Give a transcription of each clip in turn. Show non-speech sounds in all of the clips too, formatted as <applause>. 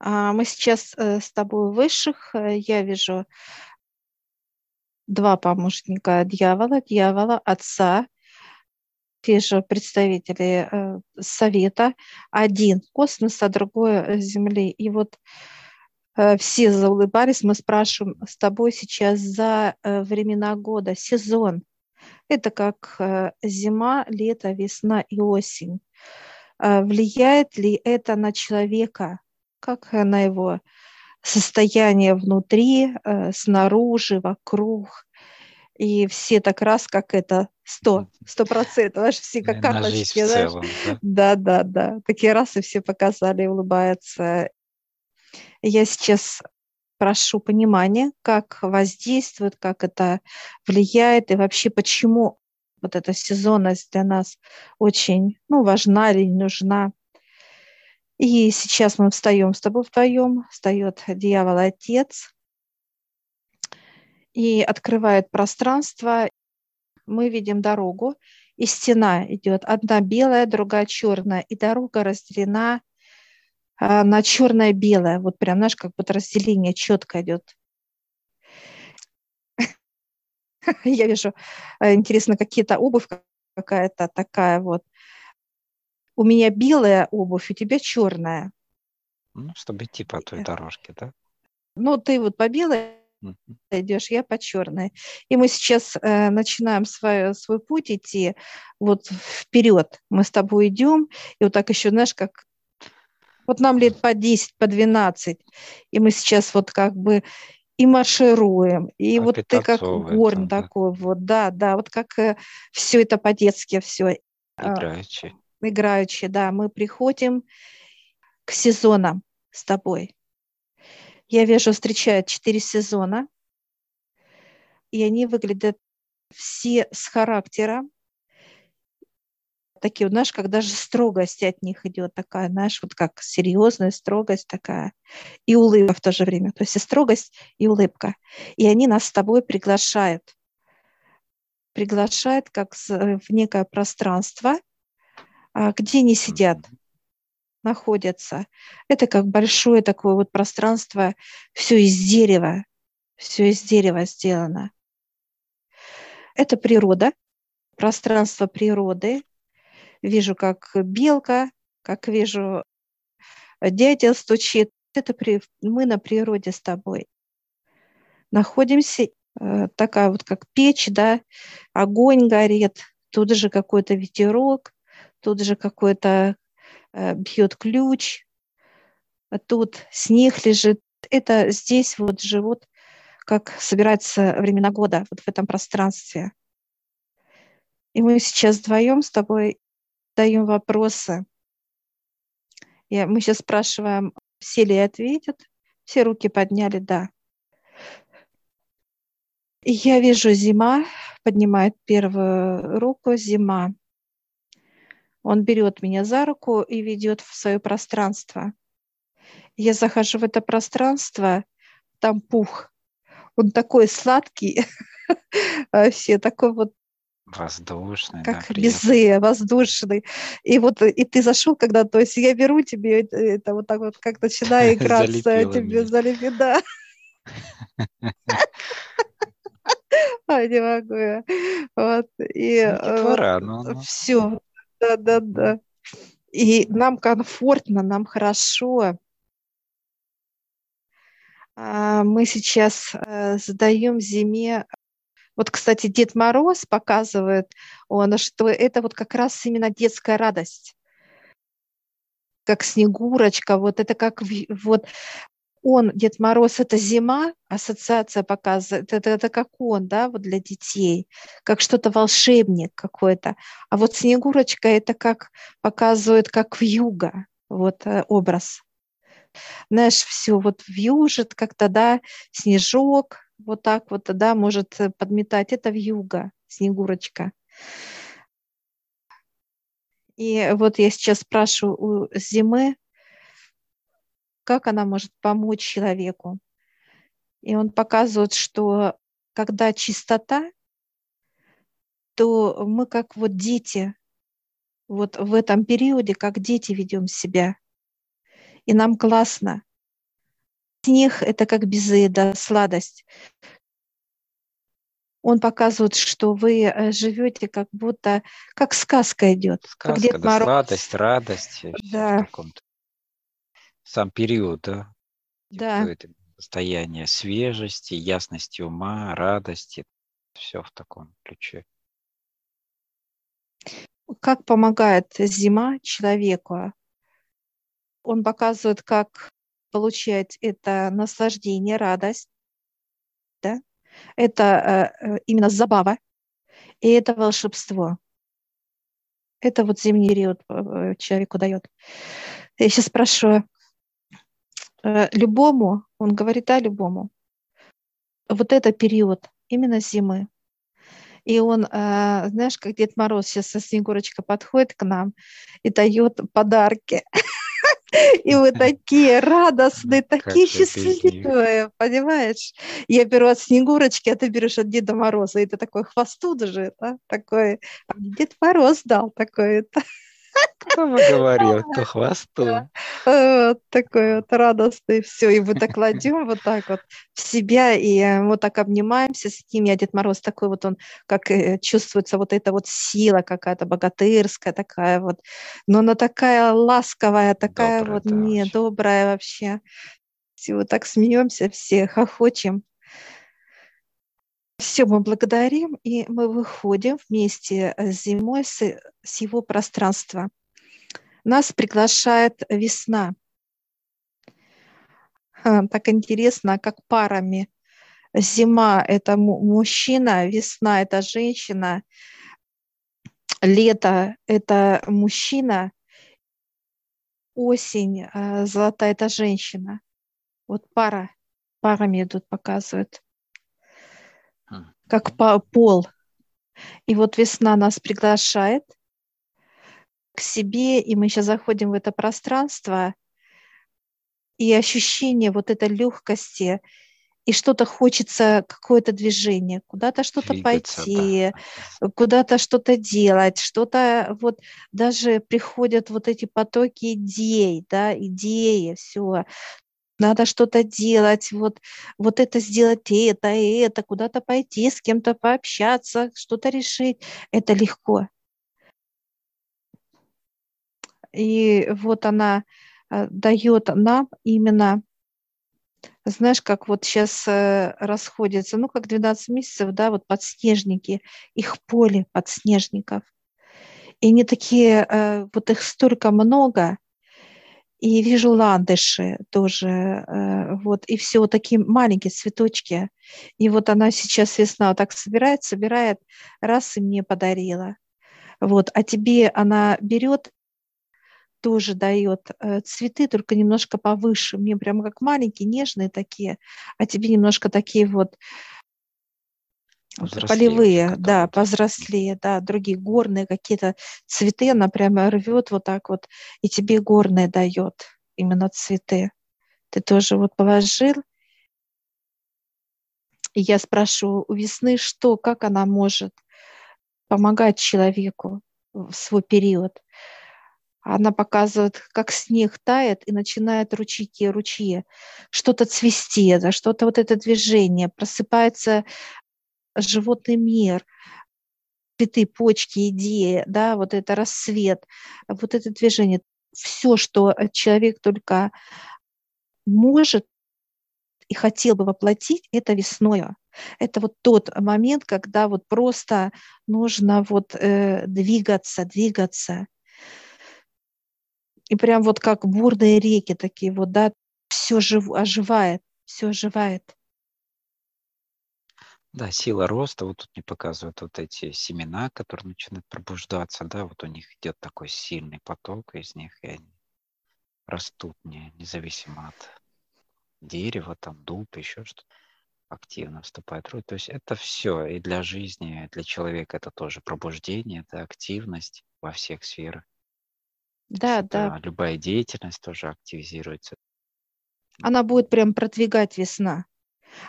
А, мы сейчас э, с тобой высших. Э, я вижу два помощника дьявола, дьявола, отца, вижу представителей э, совета, один космоса, другой Земли. И вот все заулыбались, мы спрашиваем с тобой сейчас за времена года, сезон. Это как зима, лето, весна и осень. Влияет ли это на человека? Как на его состояние внутри, э, снаружи, вокруг. И все так раз, как это сто, сто процентов, аж все как карточки. Знаешь? Целом, да? да, да, да. Такие раз и все показали, улыбаются. Я сейчас прошу понимания, как воздействует, как это влияет и вообще почему вот эта сезонность для нас очень ну, важна или нужна. И сейчас мы встаем с тобой вдвоем, встает дьявол отец и открывает пространство. Мы видим дорогу, и стена идет одна белая, другая черная, и дорога разделена а, на черное-белое. Вот прям, знаешь, как будто разделение четко идет. <laughs> Я вижу, э, интересно, какие-то обувь какая-то такая вот у меня белая обувь, у тебя черная. Ну, чтобы идти по той дорожке, да? Ну, ты вот по белой uh-huh. идешь, я по черной. И мы сейчас э, начинаем свой, свой путь идти вот вперед. Мы с тобой идем, и вот так еще, знаешь, как вот нам лет по 10, по 12, и мы сейчас вот как бы и маршируем, и а вот ты как горн да. такой, вот, да, да, вот как э, все это по-детски все. Играючи играючи, да, мы приходим к сезонам с тобой. Я вижу, встречают четыре сезона, и они выглядят все с характером, такие, знаешь, как даже строгость от них идет такая, знаешь, вот как серьезная строгость такая, и улыбка в то же время. То есть и строгость, и улыбка. И они нас с тобой приглашают. Приглашают как в некое пространство, где они сидят, находятся. Это как большое такое вот пространство, все из дерева, все из дерева сделано. Это природа, пространство природы. Вижу, как белка, как вижу, дятел стучит. Это при, мы на природе с тобой. Находимся, э, такая вот как печь, да, огонь горит, тут же какой-то ветерок, тут же какой-то э, бьет ключ, тут снег лежит. Это здесь вот живут, как собираются времена года, вот в этом пространстве. И мы сейчас вдвоем с тобой даем вопросы. И мы сейчас спрашиваем, все ли ответят. Все руки подняли, да. Я вижу зима, поднимает первую руку, зима. Он берет меня за руку и ведет в свое пространство. Я захожу в это пространство, там пух. Он такой сладкий, <laughs> вообще такой вот Воздушный, как да, безе, воздушный. И вот и ты зашел, когда, то есть я беру тебе это, это вот так вот, как начинаю <laughs> играться, тебе залепи, да. <laughs> А, не могу я. Вот. И ну, все да, да, да. И нам комфортно, нам хорошо. А, мы сейчас э, задаем зиме. Вот, кстати, Дед Мороз показывает, он, что это вот как раз именно детская радость как Снегурочка, вот это как вот он, Дед Мороз, это зима, ассоциация показывает, это, это как он, да, вот для детей, как что-то волшебник какой-то. А вот Снегурочка это как показывает, как в юга, вот э, образ. Знаешь, все вот вьюжит как-то, да, снежок, вот так вот, да, может э, подметать. Это в юга, Снегурочка. И вот я сейчас спрашиваю у зимы, как она может помочь человеку. И он показывает, что когда чистота, то мы как вот дети, вот в этом периоде, как дети ведем себя. И нам классно. Снег – это как безе, да, сладость. Он показывает, что вы э, живете как будто, как сказка идет. Сказка, как Дед да, Мороз. сладость, радость. Да. Сам период, да? Да. Это состояние свежести, ясности ума, радости. Все в таком ключе. Как помогает зима человеку? Он показывает, как получать это наслаждение, радость, да? это э, э, именно забава, и это волшебство. Это вот зимний период э, человеку дает. Я сейчас спрашиваю, любому, он говорит, да, любому, вот это период именно зимы. И он, знаешь, как Дед Мороз сейчас со Снегурочкой подходит к нам и дает подарки. И вы такие радостные, такие счастливые, понимаешь? Я беру от Снегурочки, а ты берешь от Деда Мороза, и ты такой хвосту даже, да? такой, а Дед Мороз дал такой. Бы говорил, то хвосту. Вот такой вот радостный, все, и мы так кладем вот так вот в себя, и э, вот так обнимаемся с ним, а Дед Мороз такой вот он, как э, чувствуется вот эта вот сила какая-то богатырская такая вот, но она такая ласковая, такая Добрая, вот, не, добрая вообще. Все, вот так смеемся все, хохочем. Все, мы благодарим, и мы выходим вместе с зимой с, с его пространства. Нас приглашает весна. Так интересно, как парами. Зима – это мужчина, весна – это женщина, лето – это мужчина, осень, а, золотая – это женщина. Вот пара, парами идут, показывают как пол. И вот весна нас приглашает к себе, и мы сейчас заходим в это пространство, и ощущение вот этой легкости, и что-то хочется, какое-то движение, куда-то что-то пойти, да. куда-то что-то делать, что-то вот даже приходят вот эти потоки идей, да, идеи, все, надо что-то делать, вот, вот это сделать, это, и это, куда-то пойти, с кем-то пообщаться, что-то решить. Это легко. И вот она э, дает нам именно, знаешь, как вот сейчас э, расходятся, ну, как 12 месяцев, да, вот подснежники, их поле подснежников. И они такие, э, вот их столько много, и вижу ландыши тоже, вот, и все вот такие маленькие цветочки. И вот она сейчас весна вот так собирает, собирает, раз и мне подарила. Вот, а тебе она берет, тоже дает э, цветы, только немножко повыше. Мне прямо как маленькие, нежные такие, а тебе немножко такие вот полевые, да, повзрослее, да, другие горные какие-то цветы, она прямо рвет вот так вот, и тебе горные дает именно цветы. Ты тоже вот положил. И я спрашиваю у весны, что, как она может помогать человеку в свой период. Она показывает, как снег тает и начинает ручейки, ручьи, что-то цвести, да, что-то вот это движение, просыпается животный мир, цветы, почки, идеи, да, вот это рассвет, вот это движение, все, что человек только может и хотел бы воплотить, это весною. Это вот тот момент, когда вот просто нужно вот э, двигаться, двигаться. И прям вот как бурные реки такие вот, да, все жив, оживает, все оживает. Да, сила роста, вот тут не показывают вот эти семена, которые начинают пробуждаться, да, вот у них идет такой сильный поток из них, и они растут не, независимо от дерева, там, дуб, еще что-то активно вступает в роль. То есть это все и для жизни, для человека это тоже пробуждение, это активность во всех сферах. Да, да. Любая деятельность тоже активизируется. Она будет прям продвигать весна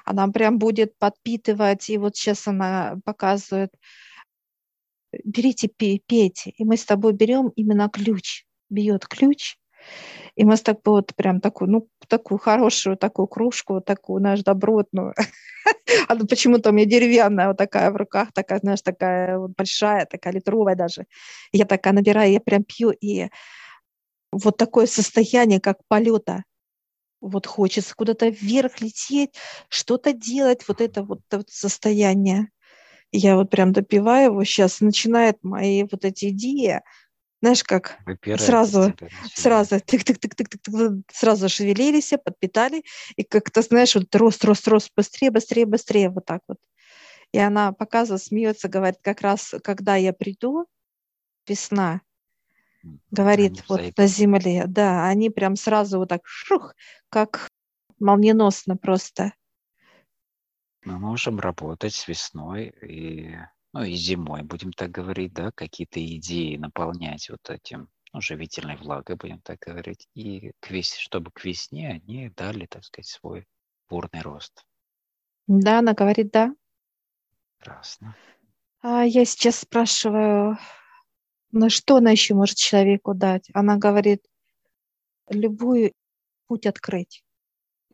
она прям будет подпитывать, и вот сейчас она показывает, берите, пейте, и мы с тобой берем именно ключ, бьет ключ, И мы с так вот прям такую, ну, такую хорошую, такую кружку, такую, знаешь, добротную. <laughs> <laughs> Она почему-то у меня деревянная вот такая в руках, такая, знаешь, такая вот большая, такая литровая даже. Я такая набираю, я прям пью, и вот такое состояние, как полета. Вот хочется куда-то вверх лететь, что-то делать, вот это вот, вот состояние. Я вот прям допиваю его, сейчас начинает мои вот эти идеи, знаешь, как Выпирает сразу, сразу, тык тык тык тык тык сразу шевелились, подпитали, и как-то, знаешь, вот рост, рост, рост, быстрее, быстрее, быстрее, вот так вот. И она показывает, смеется, говорит, как раз, когда я приду, весна, говорит, они вот на земле, да, они прям сразу вот так, шух, как молниеносно просто. Мы можем работать с весной и, ну, и зимой, будем так говорить, да, какие-то идеи наполнять вот этим, ну, живительной влагой, будем так говорить, и к вес... чтобы к весне они дали, так сказать, свой бурный рост. Да, она говорит, да. Прекрасно. А я сейчас спрашиваю, ну что она еще может человеку дать? Она говорит, любую путь открыть,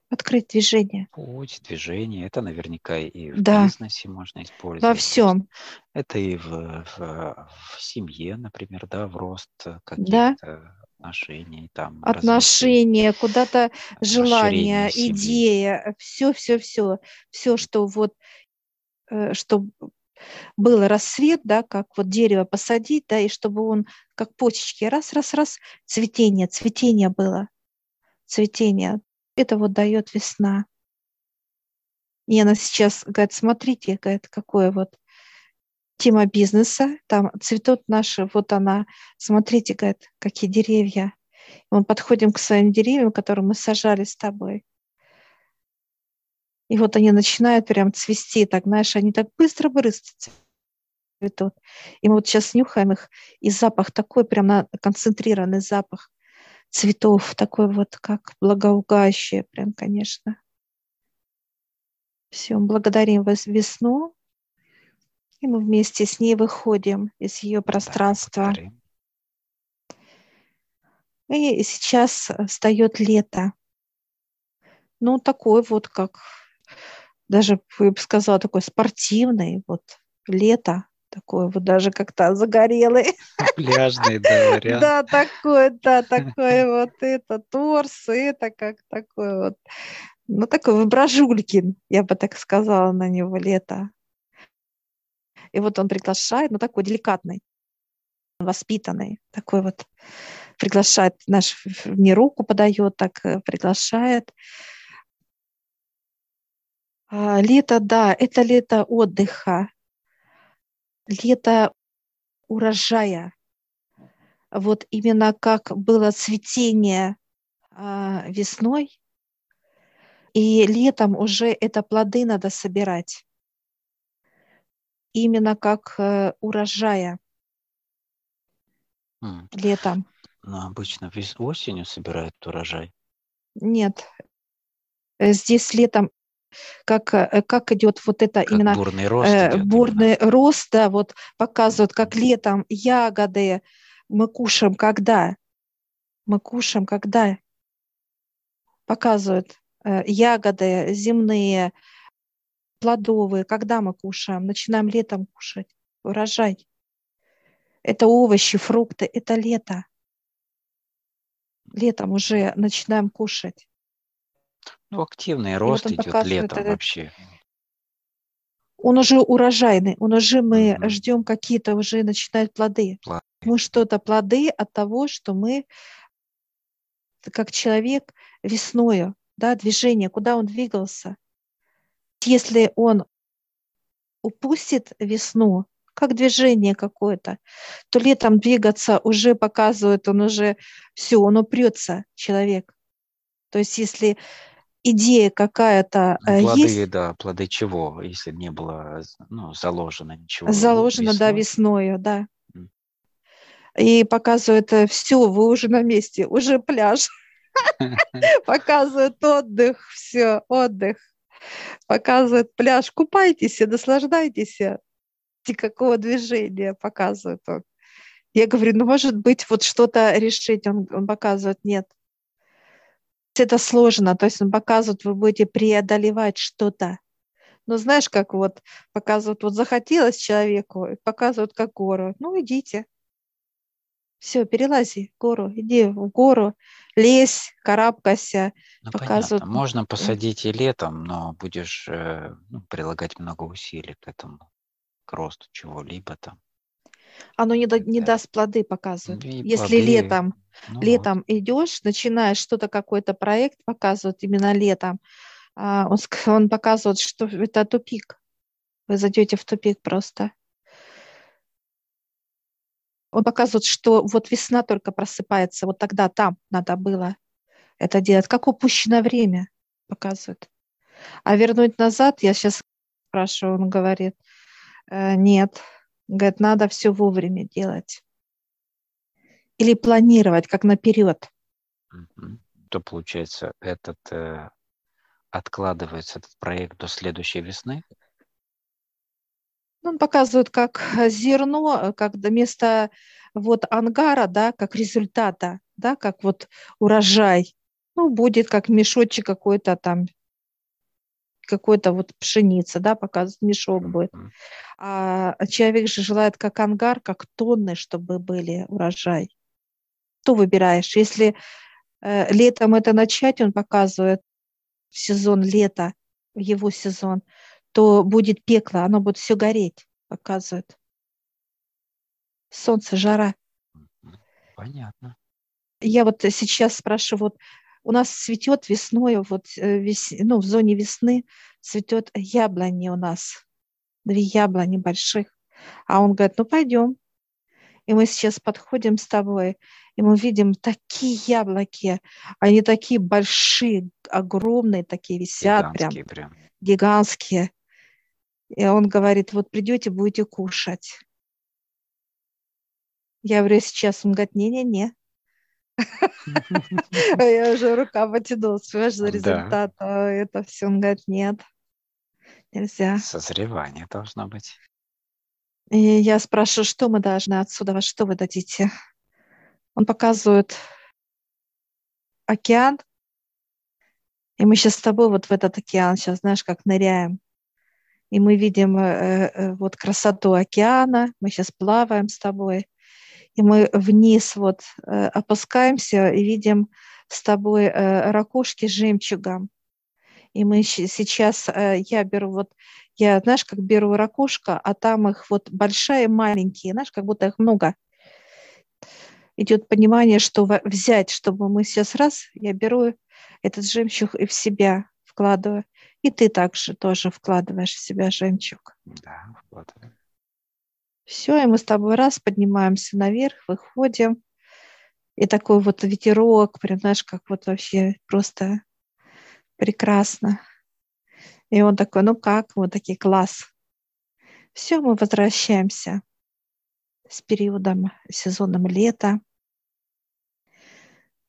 открыть движение Путь, движение, это наверняка и в Да. бизнесе можно использовать. во всем. Это и в, в, в семье, например, да, в рост э, Да. каких-то отношений, там, Отношения, куда-то желание, семьи. идея, все, все, все, все, что вот, э, чтобы был рассвет, да, как вот дерево посадить, да, и чтобы он как почечки раз, раз, раз, цветение, цветение было, цветение. Это вот дает весна. И она сейчас говорит, смотрите, говорит, какое вот тема бизнеса, там цветут наши, вот она, смотрите, говорит, какие деревья. И мы подходим к своим деревьям, которые мы сажали с тобой. И вот они начинают прям цвести, так, знаешь, они так быстро-быстро цветут. И мы вот сейчас нюхаем их, и запах такой прям на- концентрированный запах цветов, такой вот как благоугающий, прям, конечно. Все, благодарим вас весну, и мы вместе с ней выходим из ее пространства. И сейчас э, встает лето. Ну, такой вот, как даже, я бы сказала, такой спортивный, вот лето, такое вот даже как-то загорелый. Пляжный, да, вариант. Да, такой, да, такой вот это, торс, это как такой вот, ну, такой воображулькин, я бы так сказала на него, лето. И вот он приглашает, ну, такой деликатный, воспитанный, такой вот приглашает, наш мне руку подает, так э, приглашает. А, Лето, да, это лето отдыха, лето урожая. Вот именно как было цветение а, весной, и летом уже это плоды надо собирать. Именно как э, урожая М, летом. Ну, обычно вес- осенью собирают урожай. Нет, э, здесь летом как, э, как идет вот это Как именно бурный рост э, идет именно. бурный рост, да, вот показывают, как летом ягоды мы кушаем, когда? Мы кушаем, когда? Показывают э, ягоды земные, плодовые, когда мы кушаем? Начинаем летом кушать, урожай. Это овощи, фрукты, это лето. Летом уже начинаем кушать. Ну, активный вот рост он идет летом этот- вообще. Он уже урожайный, он уже мы Мгм. ждем какие-то уже начинают плоды. Плоды. Мы что-то плоды от того, что мы как человек весною, да, движение, куда он двигался. Если он упустит весну, как движение какое-то, то летом двигаться уже показывает, он уже все, он упрется, человек. То есть если идея какая-то э, плоды, есть, да, плоды чего, если не было ну, заложено ничего? заложено, да, весной? весною, да. И показывает, все, вы уже на месте, уже пляж. <laughs> Показывает отдых, все, отдых. Показывает пляж, купайтесь, наслаждайтесь. Никакого движения показывает он. Я говорю, ну, может быть, вот что-то решить. Он, он показывает, нет. Это сложно. То есть он показывает, вы будете преодолевать что-то. Но знаешь, как вот показывают, вот захотелось человеку, показывают как гору. Ну, идите. Все, перелази гору, иди в гору, лезь, карабкайся. Ну, показывают. понятно. Можно посадить и летом, но будешь э, ну, прилагать много усилий к этому, к росту чего-либо там. Оно не, да, не даст плоды, показывают. И Если плоды, летом, ну летом вот. идешь, начинаешь что-то, какой-то проект показывают именно летом, а, он, он показывает, что это тупик. Вы зайдете в тупик просто. Он показывает, что вот весна только просыпается, вот тогда там надо было это делать. Как упущено время, показывает. А вернуть назад, я сейчас спрашиваю, он говорит, «Э, нет, говорит, надо все вовремя делать. Или планировать, как наперед. То получается, этот э, откладывается этот проект до следующей весны? Он показывает как зерно, как вместо вот ангара, да, как результата, да, как вот урожай. Ну, будет как мешочек какой-то там, какой-то вот пшеница, да, показывает, мешок будет. А человек же желает как ангар, как тонны, чтобы были урожай. Что выбираешь? Если э, летом это начать, он показывает, в сезон лета, в его сезон, то будет пекло, оно будет все гореть, показывает. Солнце, жара. Понятно. Я вот сейчас спрашиваю, вот у нас цветет весной, вот э, вес, ну, в зоне весны цветет яблони у нас, две яблони больших. А он говорит, ну пойдем. И мы сейчас подходим с тобой, и мы видим такие яблоки, они такие большие, огромные, такие висят гигантские прям, прям, гигантские. И он говорит, вот придете, будете кушать. Я говорю, сейчас. Он говорит, не-не-не. <laughs> Я уже рука потянулась, понимаешь, за результат. А это все. Он говорит, нет, нельзя. Созревание должно быть. И я спрашиваю, что мы должны отсюда, что вы дадите? Он показывает океан, и мы сейчас с тобой вот в этот океан сейчас, знаешь, как ныряем. И мы видим э, э, вот красоту океана, мы сейчас плаваем с тобой, и мы вниз вот э, опускаемся и видим с тобой э, ракушки жемчугом. И мы сейчас, э, я беру вот, я, знаешь, как беру ракушка, а там их вот большие, маленькие, знаешь, как будто их много идет понимание, что взять, чтобы мы сейчас раз, я беру этот жемчуг и в себя вкладываю. И ты также тоже вкладываешь в себя жемчуг. Да, вкладываю. Все, и мы с тобой раз поднимаемся наверх, выходим. И такой вот ветерок, прям, знаешь, как вот вообще просто прекрасно. И он такой, ну как? Вот такие, класс. Все, мы возвращаемся с периодом, сезоном лета.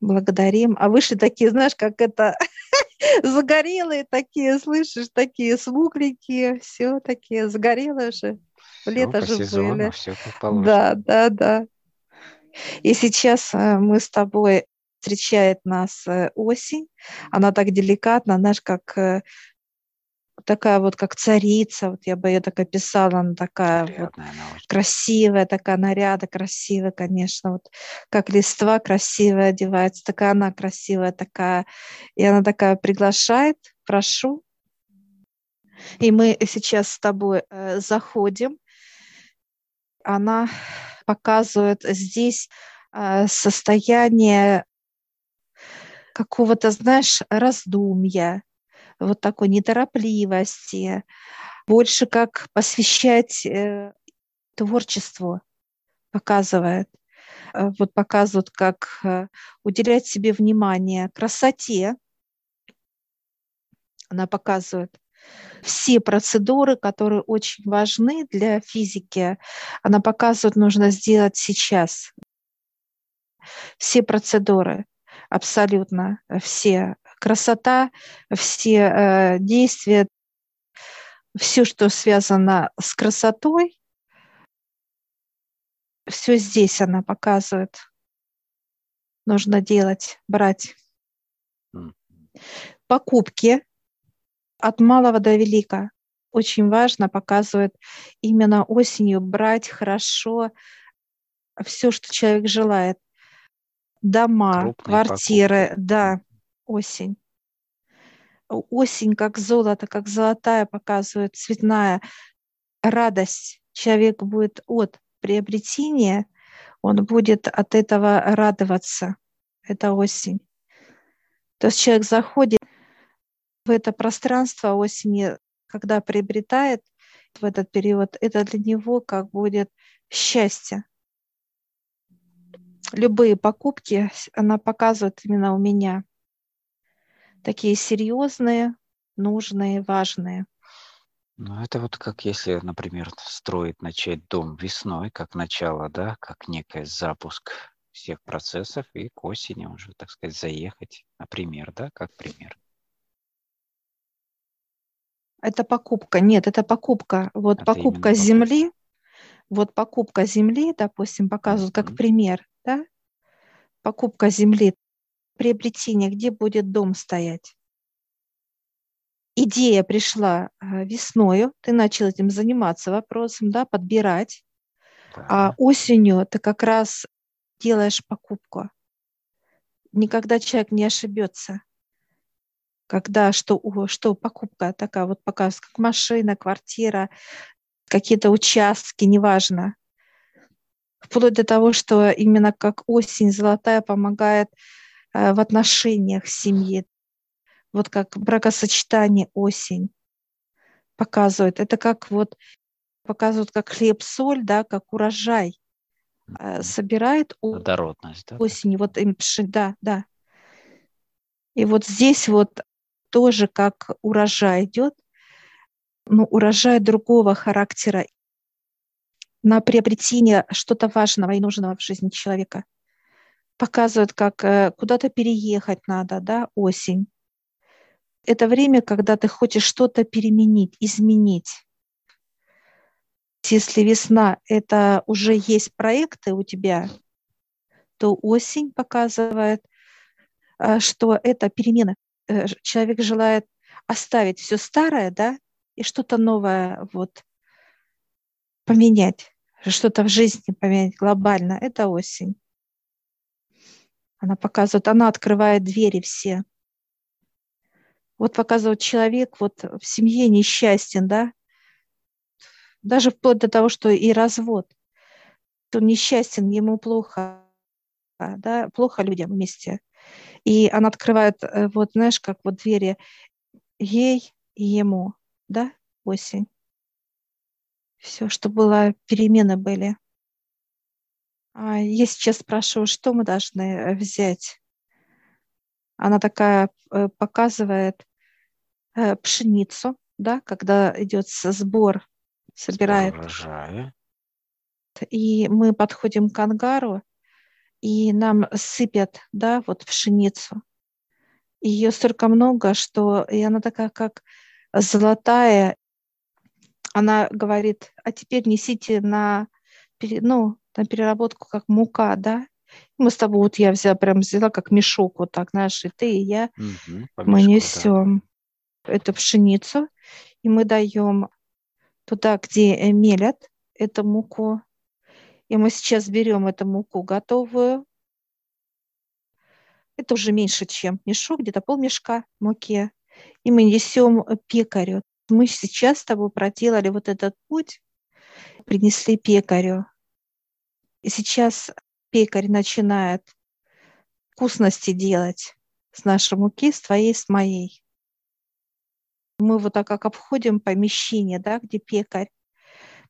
Благодарим. А вышли такие, знаешь, как это, <laughs> загорелые такие, слышишь, такие смукленькие, все такие загорелые же. Все Лето же сезону, были. Все как Да, да, да. И сейчас э, мы с тобой встречает нас э, осень. Она так деликатно, знаешь, как э, такая вот как царица, вот я бы ее так описала, она такая вот она красивая, такая наряда красивая, конечно, вот как листва красивая одевается, такая она красивая, такая, и она такая приглашает, прошу, и мы сейчас с тобой заходим, она показывает здесь э, состояние какого-то, знаешь, раздумья, вот такой неторопливости, больше как посвящать э, творчеству показывает. Э, вот показывают, как э, уделять себе внимание красоте. Она показывает все процедуры, которые очень важны для физики, она показывает, нужно сделать сейчас. Все процедуры, абсолютно все красота, все э, действия, все, что связано с красотой, Все здесь она показывает. Нужно делать, брать. Покупки от малого до велика. Очень важно, показывает именно осенью брать хорошо все, что человек желает. Дома, Крупные квартиры, покупки. да, осень. Осень как золото, как золотая показывает, цветная радость. Человек будет от приобретения, он будет от этого радоваться. Это осень. То есть человек заходит в это пространство осени, когда приобретает в этот период, это для него как будет счастье. Любые покупки она показывает именно у меня. Такие серьезные, нужные, важные. Ну, это вот как если, например, строить, начать дом весной, как начало, да, как некий запуск всех процессов, и к осени уже, так сказать, заехать, например, да, как пример. Это покупка. Нет, это покупка. Вот это покупка земли. Вот покупка земли, допустим, показывают mm-hmm. как пример, да? Покупка земли, приобретение, где будет дом стоять идея пришла а, весною, ты начал этим заниматься вопросом, да, подбирать, да. а осенью ты как раз делаешь покупку. Никогда человек не ошибется, когда что, что покупка такая вот показывает, как машина, квартира, какие-то участки, неважно. Вплоть до того, что именно как осень золотая помогает э, в отношениях семьи вот как бракосочетание осень показывает. Это как вот показывают как хлеб-соль, да, как урожай э, собирает Плодородность, да? осенью. Вот им да, да. И вот здесь вот тоже как урожай идет, ну, урожай другого характера на приобретение что-то важного и нужного в жизни человека. Показывают, как э, куда-то переехать надо, да, осень это время, когда ты хочешь что-то переменить, изменить. Если весна – это уже есть проекты у тебя, то осень показывает, э, что это перемена. Э, человек желает оставить все старое, да, и что-то новое вот поменять, что-то в жизни поменять глобально. Это осень. Она показывает, она открывает двери все – вот показывает человек вот в семье несчастен, да, даже вплоть до того, что и развод. Он несчастен, ему плохо, да, плохо людям вместе. И она открывает, э, вот знаешь, как вот двери ей и ему, да, осень. Все, что было, перемены были. А я сейчас спрашиваю, что мы должны э, взять? Она такая э, показывает пшеницу, да, когда идет сбор, собирает. Урожая. И мы подходим к ангару, и нам сыпят, да, вот пшеницу. Ее столько много, что и она такая, как золотая. Она говорит, а теперь несите на, ну, на переработку как мука, да, мы с тобой, вот я взяла, прям взяла как мешок, вот так, знаешь, и ты, и я, угу, мы несем да. эту пшеницу, и мы даем туда, где мелят эту муку. И мы сейчас берем эту муку готовую. Это уже меньше, чем мешок, где-то полмешка муки. И мы несем пекарю. Мы сейчас с тобой проделали вот этот путь, принесли пекарю. И сейчас пекарь начинает вкусности делать с нашей муки, с твоей, с моей. Мы вот так как обходим помещение, да, где пекарь,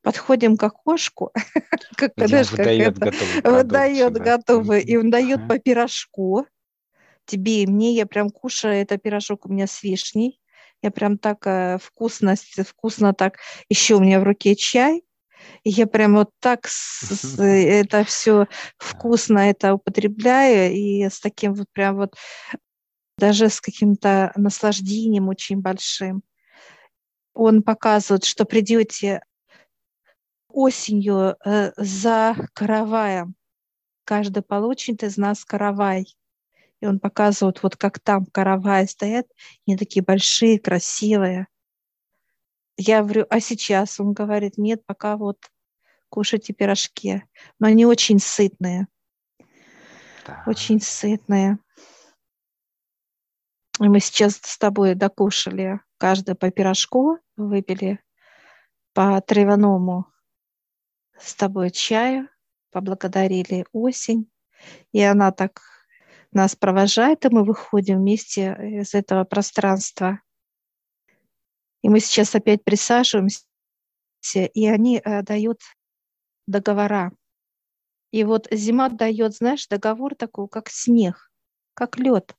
подходим к окошку, <laughs> как, знаешь, как выдает это, выдает готовый, и он дает по пирожку, тебе и мне, я прям кушаю, это пирожок у меня с вишней, я прям так э, вкусно, вкусно так, еще у меня в руке чай, и я прям вот так с, это все вкусно это употребляю, и с таким вот прям вот даже с каким-то наслаждением очень большим. Он показывает, что придете осенью э, за караваем. Каждый получит из нас каравай. И он показывает, вот как там каравай стоят, они такие большие, красивые. Я говорю, а сейчас? Он говорит, нет, пока вот кушайте пирожки. Но они очень сытные. Да. Очень сытные. И мы сейчас с тобой докушали каждый по пирожку, выпили по травяному с тобой чаю, поблагодарили осень. И она так нас провожает, и мы выходим вместе из этого пространства. И мы сейчас опять присаживаемся, и они э, дают договора. И вот зима дает, знаешь, договор такой, как снег, как лед.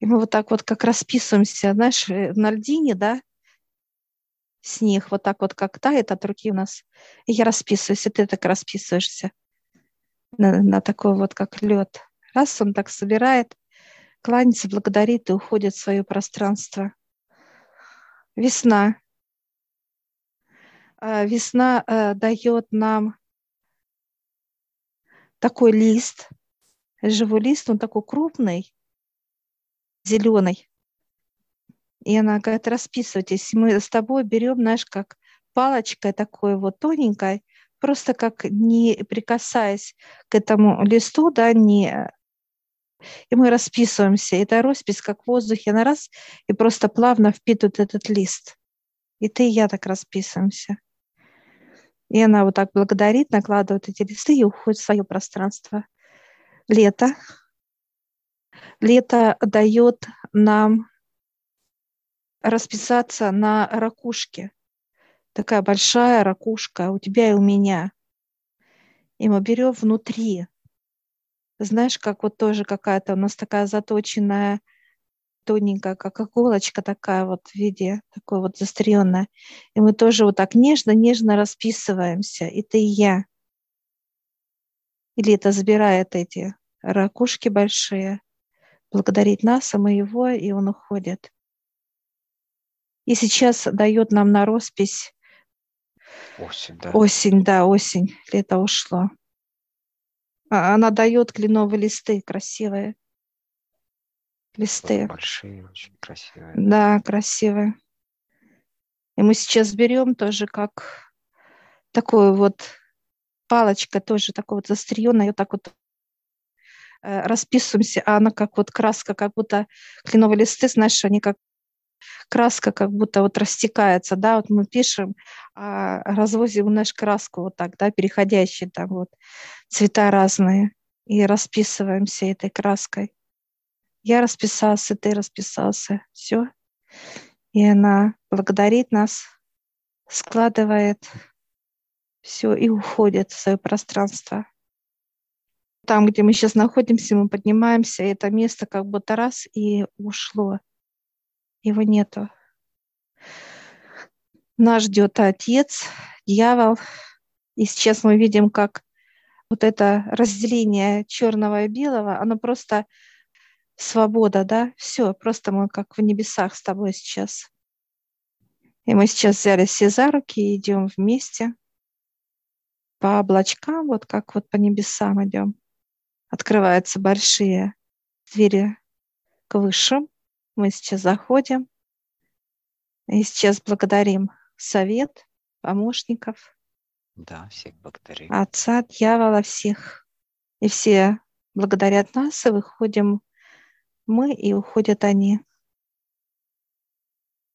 И мы вот так вот как расписываемся, знаешь, э, на льдине, да, снег вот так вот как тает от руки у нас. И я расписываюсь, и ты так расписываешься на, на такой вот как лед. Раз он так собирает, кланяется, благодарит и уходит в свое пространство. Весна. А, весна э, дает нам такой лист, живой лист, он такой крупный, зеленый. И она говорит, расписывайтесь. Мы с тобой берем, знаешь, как палочкой такой вот тоненькой, просто как не прикасаясь к этому листу, да, не и мы расписываемся. Это роспись, как в воздухе на раз, и просто плавно впитывает этот лист. И ты и я так расписываемся. И она вот так благодарит, накладывает эти листы и уходит в свое пространство. Лето. Лето дает нам расписаться на ракушке. Такая большая ракушка у тебя и у меня. И мы берем внутри знаешь, как вот тоже какая-то у нас такая заточенная, тоненькая, как иголочка такая вот в виде, такой вот застренная. И мы тоже вот так нежно-нежно расписываемся, и ты, и я. Или это забирает эти ракушки большие, благодарит нас, а мы его, и он уходит. И сейчас дает нам на роспись осень, да. Осень, да, осень. Лето ушло. А, она дает кленовые листы красивые. Листы. Большие, очень красивые. Да, красивые. И мы сейчас берем тоже как такую вот палочка, тоже такой вот застрионная, вот так вот э, расписываемся, а она как вот краска, как будто кленовые листы, знаешь, они как краска как будто вот растекается, да, вот мы пишем, а развозим нашу краску вот так, да, переходящие там вот цвета разные, и расписываемся этой краской. Я расписался, ты расписался, все. И она благодарит нас, складывает все и уходит в свое пространство. Там, где мы сейчас находимся, мы поднимаемся, и это место как будто раз и ушло его нету. Нас ждет Отец, дьявол. И сейчас мы видим, как вот это разделение черного и белого, оно просто свобода, да, все, просто мы как в небесах с тобой сейчас. И мы сейчас взяли все за руки и идем вместе по облачкам, вот как вот по небесам идем. Открываются большие двери к высшим, мы сейчас заходим и сейчас благодарим совет, помощников. Да, всех благодарим. Отца, дьявола, всех. И все благодарят нас, и выходим мы, и уходят они.